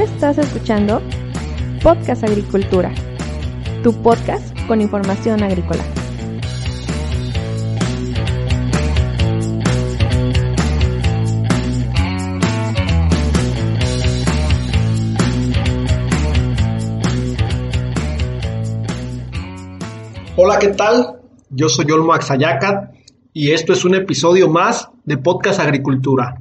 Estás escuchando Podcast Agricultura, tu podcast con información agrícola. Hola, ¿qué tal? Yo soy Olmo Axayacat y esto es un episodio más de Podcast Agricultura.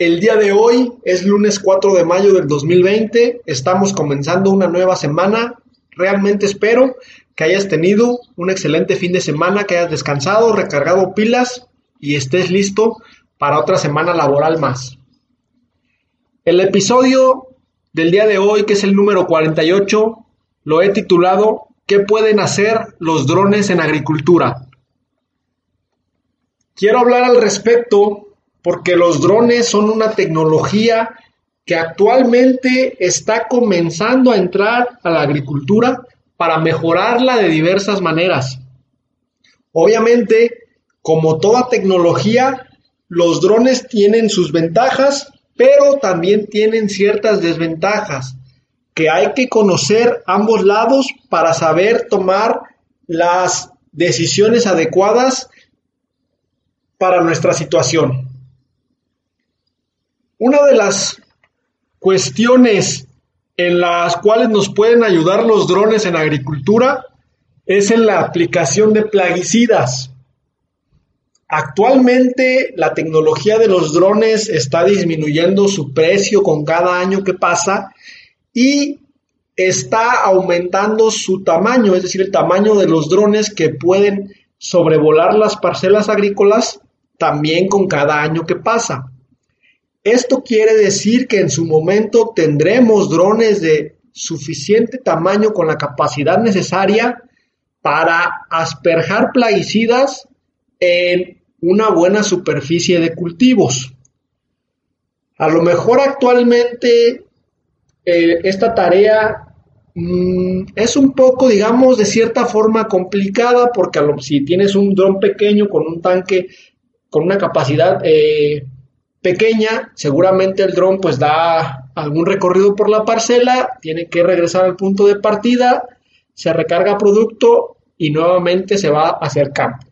El día de hoy es lunes 4 de mayo del 2020, estamos comenzando una nueva semana. Realmente espero que hayas tenido un excelente fin de semana, que hayas descansado, recargado pilas y estés listo para otra semana laboral más. El episodio del día de hoy, que es el número 48, lo he titulado ¿Qué pueden hacer los drones en agricultura? Quiero hablar al respecto porque los drones son una tecnología que actualmente está comenzando a entrar a la agricultura para mejorarla de diversas maneras. Obviamente, como toda tecnología, los drones tienen sus ventajas, pero también tienen ciertas desventajas que hay que conocer ambos lados para saber tomar las decisiones adecuadas para nuestra situación. Una de las cuestiones en las cuales nos pueden ayudar los drones en agricultura es en la aplicación de plaguicidas. Actualmente la tecnología de los drones está disminuyendo su precio con cada año que pasa y está aumentando su tamaño, es decir, el tamaño de los drones que pueden sobrevolar las parcelas agrícolas también con cada año que pasa. Esto quiere decir que en su momento tendremos drones de suficiente tamaño con la capacidad necesaria para asperjar plaguicidas en una buena superficie de cultivos. A lo mejor actualmente eh, esta tarea mm, es un poco, digamos, de cierta forma complicada porque si tienes un dron pequeño con un tanque con una capacidad eh, pequeña, seguramente el dron pues da algún recorrido por la parcela, tiene que regresar al punto de partida, se recarga producto y nuevamente se va hacia campo.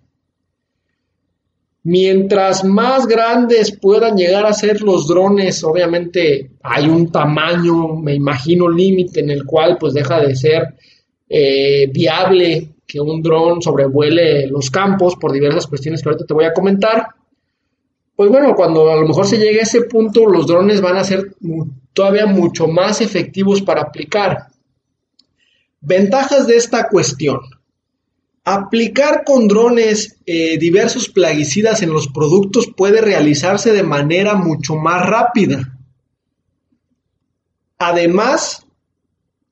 Mientras más grandes puedan llegar a ser los drones, obviamente hay un tamaño, me imagino, límite en el cual pues deja de ser eh, viable que un dron sobrevuele los campos por diversas cuestiones que ahorita te voy a comentar pues bueno, cuando a lo mejor se llegue a ese punto, los drones van a ser todavía mucho más efectivos para aplicar. Ventajas de esta cuestión. Aplicar con drones eh, diversos plaguicidas en los productos puede realizarse de manera mucho más rápida. Además,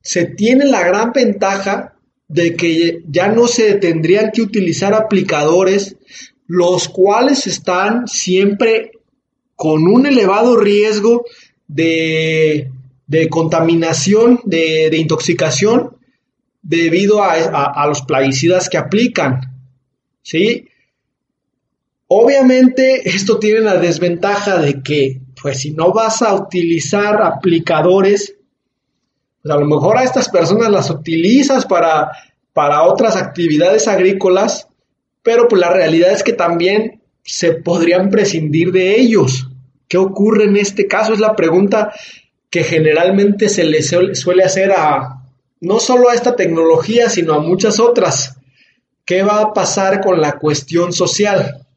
se tiene la gran ventaja de que ya no se tendrían que utilizar aplicadores los cuales están siempre con un elevado riesgo de, contaminación, de, intoxicación, debido a, los plaguicidas que aplican. ¿Sí? Obviamente esto tiene la desventaja de que, pues si no vas a utilizar aplicadores, pues a lo mejor a estas personas las utilizas para, para otras actividades agrícolas, pero pues la realidad es que también se podrían prescindir de ellos. ¿Qué ocurre en este caso? Es la pregunta que generalmente se le suele hacer a no solo a esta tecnología, sino a muchas otras. ¿Qué va a pasar con la cuestión social?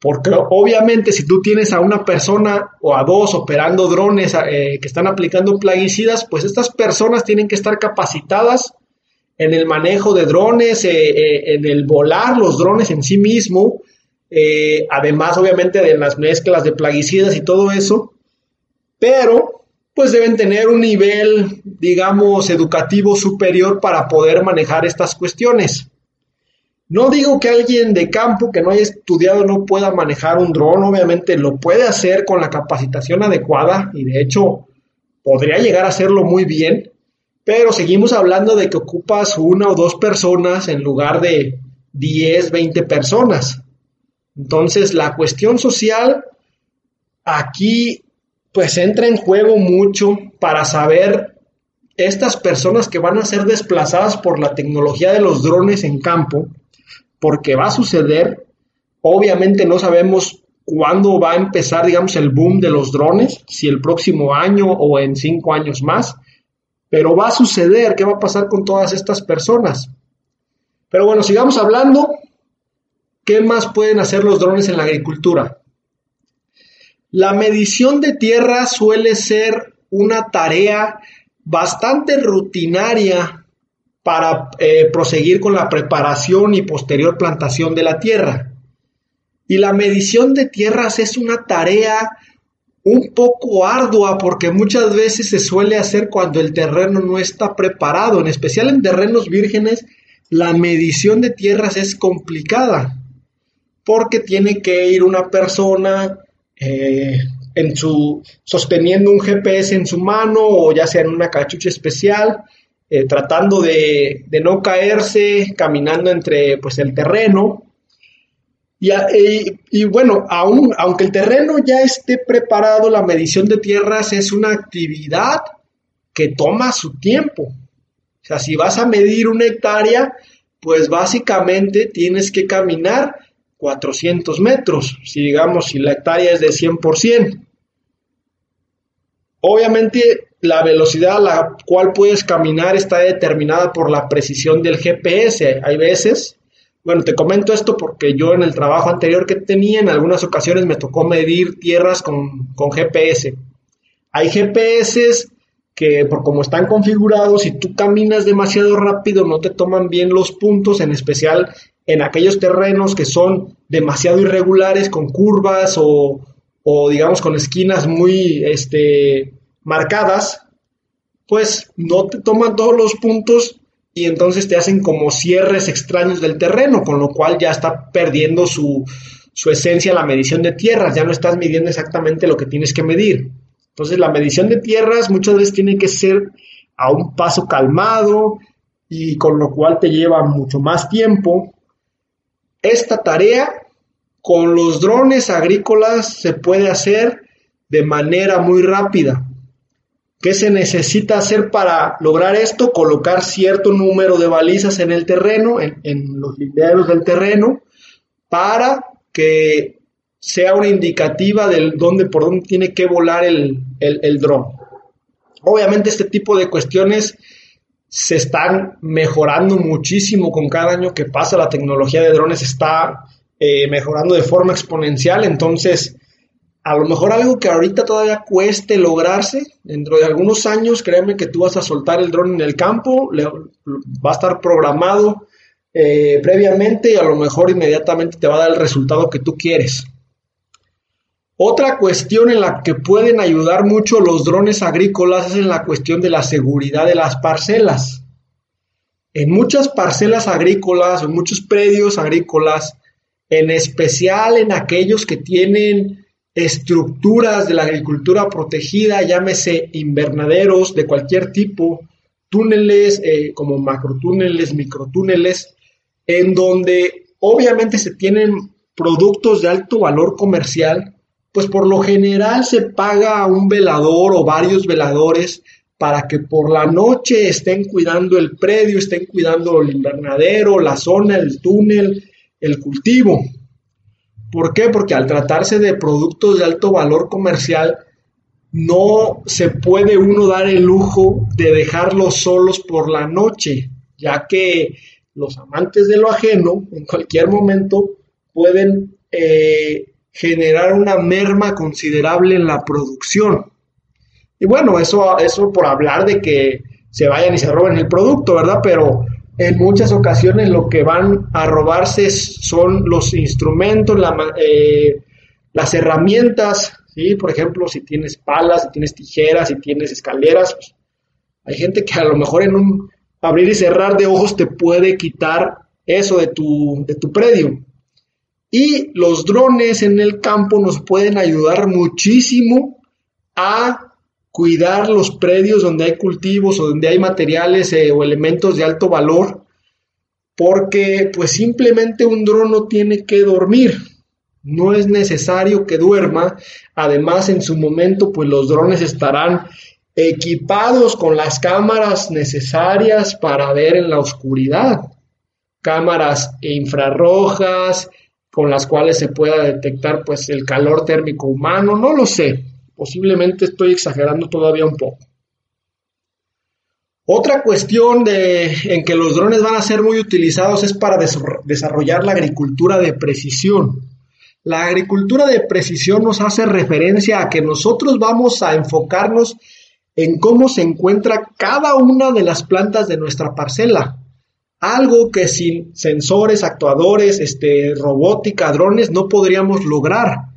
Porque obviamente si tú tienes a una persona o a dos operando drones eh, que están aplicando plaguicidas, pues estas personas tienen que estar capacitadas en el manejo de drones, eh, eh, en el volar los drones en sí mismo, eh, además obviamente de las mezclas de plaguicidas y todo eso, pero pues deben tener un nivel, digamos, educativo superior para poder manejar estas cuestiones. No digo que alguien de campo que no haya estudiado no pueda manejar un dron, obviamente lo puede hacer con la capacitación adecuada y de hecho podría llegar a hacerlo muy bien, pero seguimos hablando de que ocupas una o dos personas en lugar de 10, 20 personas. Entonces, la cuestión social aquí pues entra en juego mucho para saber estas personas que van a ser desplazadas por la tecnología de los drones en campo, porque va a suceder, obviamente no sabemos cuándo va a empezar, digamos, el boom de los drones, si el próximo año o en cinco años más, pero va a suceder, ¿qué va a pasar con todas estas personas? Pero bueno, sigamos hablando, ¿qué más pueden hacer los drones en la agricultura? La medición de tierra suele ser una tarea bastante rutinaria para eh, proseguir con la preparación y posterior plantación de la tierra. Y la medición de tierras es una tarea un poco ardua porque muchas veces se suele hacer cuando el terreno no está preparado, en especial en terrenos vírgenes, la medición de tierras es complicada porque tiene que ir una persona eh, en su, sosteniendo un GPS en su mano o ya sea en una cachucha especial, eh, tratando de, de, no caerse, caminando entre pues, el terreno. Y, bueno, aunque el terreno ya esté preparado, la medición de tierras es una actividad que toma su tiempo. O sea, si vas a medir una hectárea, pues básicamente tienes que caminar 400 metros, si digamos, si la hectárea es de 100%. Obviamente la velocidad a la cual puedes caminar está determinada por la precisión del GPS. Hay veces, bueno, te comento esto porque yo en el trabajo anterior que tenía, en algunas ocasiones me tocó medir tierras con, con GPS. Hay GPS que por como están configurados, si tú caminas demasiado rápido no te toman bien los puntos, en especial en aquellos terrenos que son demasiado irregulares, con curvas o, digamos con esquinas muy este, marcadas, pues no te toman todos los puntos y entonces te hacen como cierres extraños del terreno, con lo cual ya está perdiendo su, su esencia la medición de tierras, ya no estás midiendo exactamente lo que tienes que medir. Entonces la medición de tierras muchas veces tiene que ser a un paso calmado y con lo cual te lleva mucho más tiempo esta tarea con los drones agrícolas se puede hacer de manera muy rápida. ¿Qué se necesita hacer para lograr esto? Colocar cierto número de balizas en el terreno, en, los linderos del terreno, para que sea una indicativa de dónde, por dónde tiene que volar el, el dron. Obviamente este tipo de cuestiones se están mejorando muchísimo con cada año que pasa. La tecnología de drones está eh, mejorando de forma exponencial. Entonces, a lo mejor algo que ahorita todavía cueste lograrse, dentro de algunos años, créeme que tú vas a soltar el dron en el campo, va a estar programado eh, previamente y a lo mejor inmediatamente te va a dar el resultado que tú quieres. Otra cuestión en la que pueden ayudar mucho los drones agrícolas es en la cuestión de la seguridad de las parcelas. En muchas parcelas agrícolas, en muchos predios agrícolas, en especial en aquellos que tienen estructuras de la agricultura protegida, llámese invernaderos de cualquier tipo, túneles eh, como macrotúneles, microtúneles, en donde obviamente se tienen productos de alto valor comercial pues por lo general se paga a un velador o varios veladores para que por la noche estén cuidando el predio, estén cuidando el invernadero, la zona, el túnel, el cultivo. ¿Por qué? Porque al tratarse de productos de alto valor comercial, no se puede uno dar el lujo de dejarlos solos por la noche, ya que los amantes de lo ajeno en cualquier momento pueden eh, generar una merma considerable en la producción. Y bueno, eso, eso por hablar de que se vayan y se roben el producto, ¿verdad? Pero en muchas ocasiones lo que van a robarse son los instrumentos, eh, las herramientas. Por ejemplo, si tienes palas, si tienes tijeras, si tienes escaleras, pues, hay gente que a lo mejor en un abrir y cerrar de ojos te puede quitar eso de tu, de tu predio. Y los drones en el campo nos pueden ayudar muchísimo a cuidar los predios donde hay cultivos o donde hay materiales eh, o elementos de alto valor, porque pues simplemente un dron no tiene que dormir, no es necesario que duerma. Además, en su momento, pues los drones estarán equipados con las cámaras necesarias para ver en la oscuridad. Cámaras infrarrojas con las cuales se pueda detectar pues el calor térmico humano, no lo sé. Posiblemente estoy exagerando todavía un poco. Otra cuestión de, en que los drones van a ser muy utilizados es para desarrollar la agricultura de precisión. La agricultura de precisión nos hace referencia a que nosotros vamos a enfocarnos en cómo se encuentra cada una de las plantas de nuestra parcela. Algo que sin sensores, actuadores, este, robótica, drones no podríamos lograr.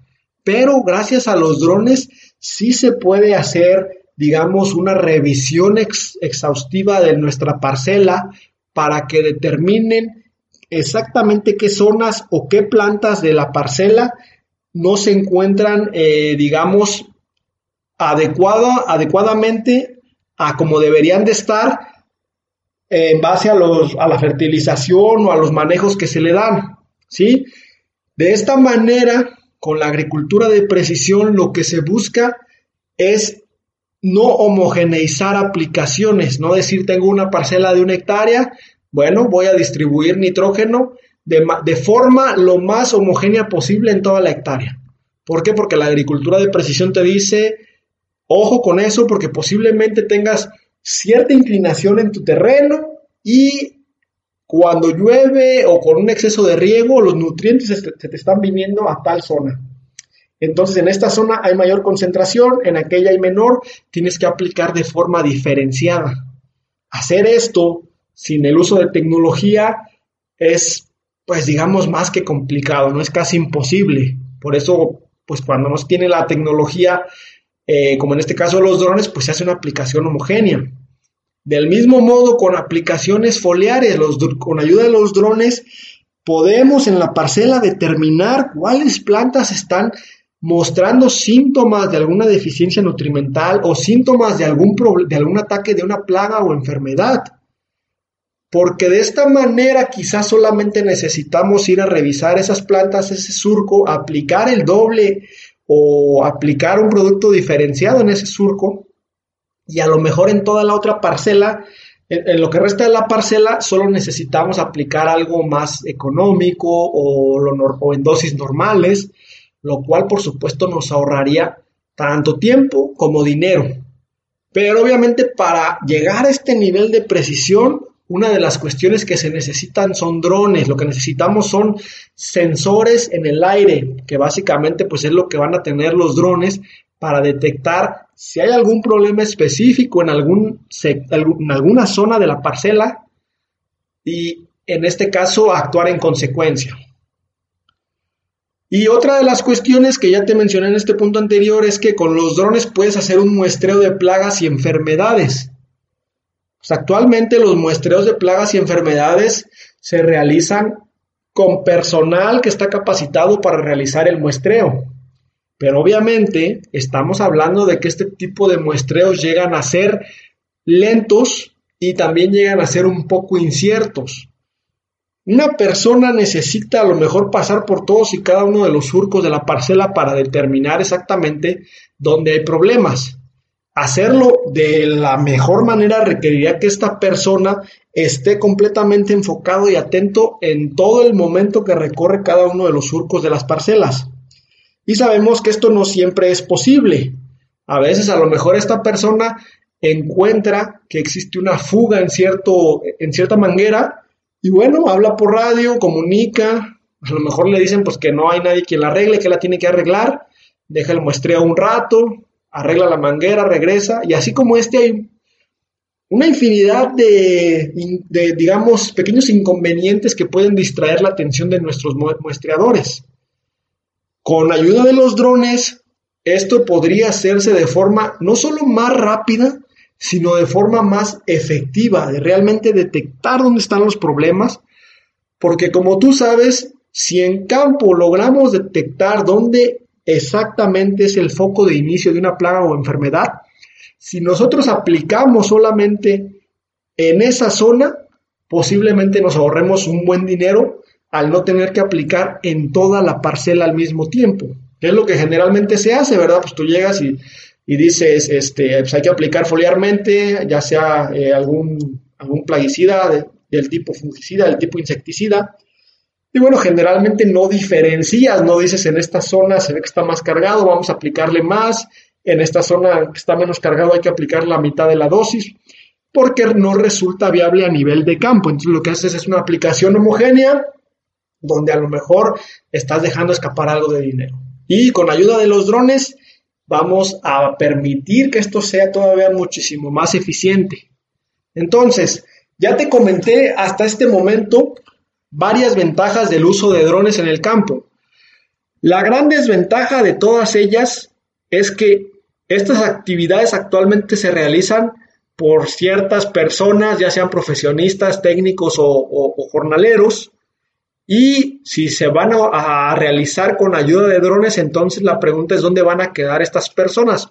Pero gracias a los drones sí se puede hacer, digamos, una revisión exhaustiva de nuestra parcela para que determinen exactamente qué zonas o qué plantas de la parcela no se encuentran, eh, digamos, adecuada, adecuadamente a como deberían de estar en base a, los, a la fertilización o a los manejos que se le dan, ¿sí? De esta manera, con la agricultura de precisión, lo que se busca es no homogeneizar aplicaciones, no decir tengo una parcela de una hectárea, bueno, voy a distribuir nitrógeno de, forma lo más homogénea posible en toda la hectárea. ¿Por qué? Porque la agricultura de precisión te dice, ojo con eso, porque posiblemente tengas cierta inclinación en tu terreno y cuando llueve o con un exceso de riego, los nutrientes se te están viniendo a tal zona. Entonces, en esta zona hay mayor concentración, en aquella hay menor, tienes que aplicar de forma diferenciada. Hacer esto sin el uso de tecnología es, pues digamos, más que complicado, no es casi imposible. Por eso, pues cuando nos tiene la tecnología, eh, como en este caso los drones, pues se hace una aplicación homogénea. Del mismo modo, con aplicaciones foliares, con ayuda de los drones, podemos en la parcela determinar cuáles plantas están mostrando síntomas de alguna deficiencia nutrimental o síntomas de algún, de algún ataque de una plaga o enfermedad. Porque de esta manera quizás solamente necesitamos ir a revisar esas plantas, ese surco, aplicar el doble o aplicar un producto diferenciado en ese surco y a lo mejor en toda la otra parcela, en, lo que resta de la parcela, solo necesitamos aplicar algo más económico o, o en dosis normales, lo cual por supuesto nos ahorraría tanto tiempo como dinero. Pero obviamente para llegar a este nivel de precisión una de las cuestiones que se necesitan son drones, lo que necesitamos son sensores en el aire, que básicamente pues es lo que van a tener los drones para detectar si hay algún problema específico en, alguna zona de la parcela y en este caso actuar en consecuencia. Y otra de las cuestiones que ya te mencioné en este punto anterior es que con los drones puedes hacer un muestreo de plagas y enfermedades. Pues, actualmente los muestreos de plagas y enfermedades se realizan con personal que está capacitado para realizar el muestreo. Pero obviamente estamos hablando de que este tipo de muestreos llegan a ser lentos y también llegan a ser un poco inciertos. Una persona necesita a lo mejor pasar por todos y cada uno de los surcos de la parcela para determinar exactamente dónde hay problemas. Hacerlo de la mejor manera requeriría que esta persona esté completamente enfocado y atento en todo el momento que recorre cada uno de los surcos de las parcelas. Y sabemos que esto no siempre es posible. A veces a lo mejor esta persona encuentra que existe una fuga en, cierto, en cierta manguera y bueno, habla por radio, comunica, a lo mejor le dicen pues que no hay nadie que la arregle, que la tiene que arreglar, deja el muestreo un rato, arregla la manguera, regresa, y así como este hay una infinidad de, digamos, pequeños inconvenientes que pueden distraer la atención de nuestros muestreadores. Con ayuda de los drones, esto podría hacerse de forma no solo más rápida, sino de forma más efectiva, de realmente detectar dónde están los problemas, porque como tú sabes, si en campo logramos detectar dónde exactamente es el foco de inicio de una plaga o enfermedad. Si nosotros aplicamos solamente en esa zona, posiblemente nos ahorremos un buen dinero al no tener que aplicar en toda la parcela al mismo tiempo, que es lo que generalmente se hace, ¿verdad? Pues tú llegas y, dices, este, pues hay que aplicar foliarmente, ya sea eh, algún, algún plaguicida del tipo fungicida, del tipo insecticida, y bueno, generalmente no diferencias, no dices en esta zona se ve que está más cargado, vamos a aplicarle más, en esta zona que está menos cargado hay que aplicar la mitad de la dosis, porque no resulta viable a nivel de campo. Entonces lo que haces es una aplicación homogénea donde a lo mejor estás dejando escapar algo de dinero. Y con ayuda de los drones vamos a permitir que esto sea todavía muchísimo más eficiente. Entonces, ya te comenté hasta este momento varias ventajas del uso de drones en el campo. La gran desventaja de todas ellas es que estas actividades actualmente se realizan por ciertas personas, ya sean profesionistas, técnicos o, jornaleros, y si se van a, realizar con ayuda de drones, entonces la pregunta es dónde van a quedar estas personas.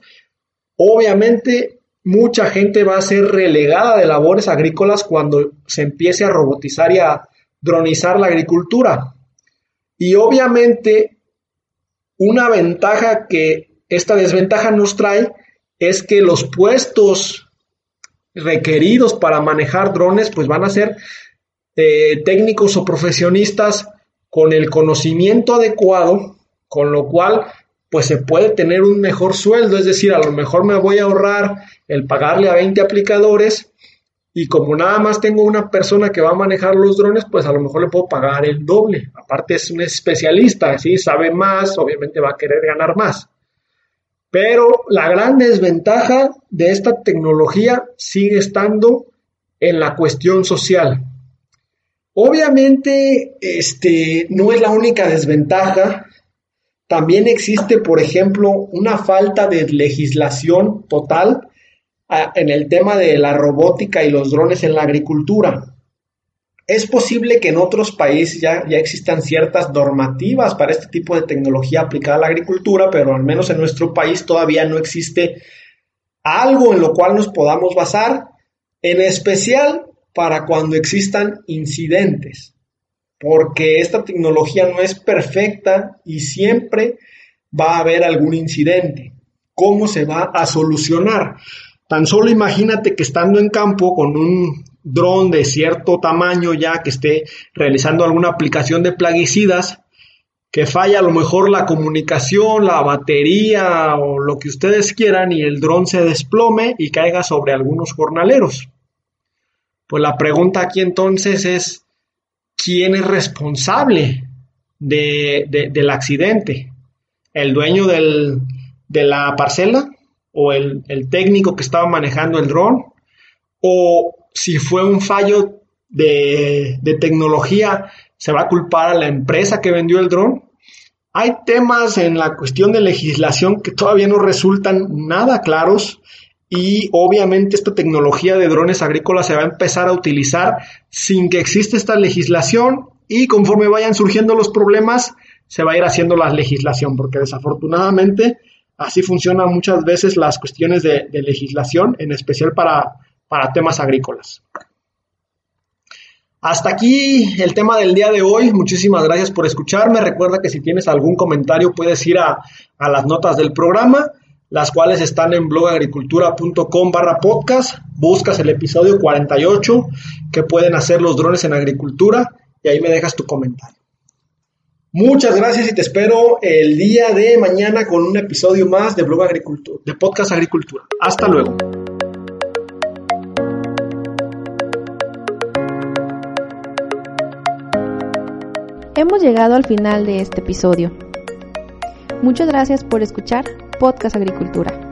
Obviamente, mucha gente va a ser relegada de labores agrícolas cuando se empiece a robotizar y a dronizar la agricultura. Y obviamente, una ventaja que esta desventaja nos trae es que los puestos requeridos para manejar drones pues van a ser técnicos o profesionistas con el conocimiento adecuado, con lo cual pues se puede tener un mejor sueldo, es decir, a lo mejor me voy a ahorrar el pagarle a 20 aplicadores y como nada más tengo una persona que va a manejar los drones, pues a lo mejor le puedo pagar el doble. Aparte es un especialista, ¿sí? sabe más, obviamente va a querer ganar más. Pero la gran desventaja de esta tecnología sigue estando en la cuestión social. Obviamente, este no es la única desventaja. También existe, por ejemplo, una falta de legislación total ah, en el tema de la robótica y los drones en la agricultura. Es posible que en otros países ya, ya existan ciertas normativas para este tipo de tecnología aplicada a la agricultura, pero al menos en nuestro país todavía no existe algo en lo cual nos podamos basar, en especial para cuando existan incidentes, porque esta tecnología no es perfecta y siempre va a haber algún incidente. ¿Cómo se va a solucionar? Tan solo imagínate que estando en campo con un dron de cierto tamaño ya que esté realizando alguna aplicación de plaguicidas, que falla a lo mejor la comunicación, la batería o lo que ustedes quieran y el dron se desplome y caiga sobre algunos jornaleros. Pues la pregunta aquí entonces es, ¿quién es responsable del accidente? ¿El dueño de la parcela? o el, técnico que estaba manejando el dron, o si fue un fallo de, de, tecnología, se va a culpar a la empresa que vendió el dron. Hay temas en la cuestión de legislación que todavía no resultan nada claros y obviamente esta tecnología de drones agrícolas se va a empezar a utilizar sin que exista esta legislación y conforme vayan surgiendo los problemas se va a ir haciendo la legislación porque desafortunadamente Así funcionan muchas veces las cuestiones de, legislación, en especial para, temas agrícolas. Hasta aquí el tema del día de hoy. Muchísimas gracias por escucharme. Recuerda que si tienes algún comentario puedes ir a, a las notas del programa, las cuales están en blogagricultura.com barra podcast. Buscas el episodio 48 que pueden hacer los drones en agricultura y ahí me dejas tu comentario. Muchas gracias y te espero el día de mañana con un episodio más de Blog de Podcast Agricultura. Hasta luego. Hemos llegado al final de este episodio. Muchas gracias por escuchar Podcast Agricultura.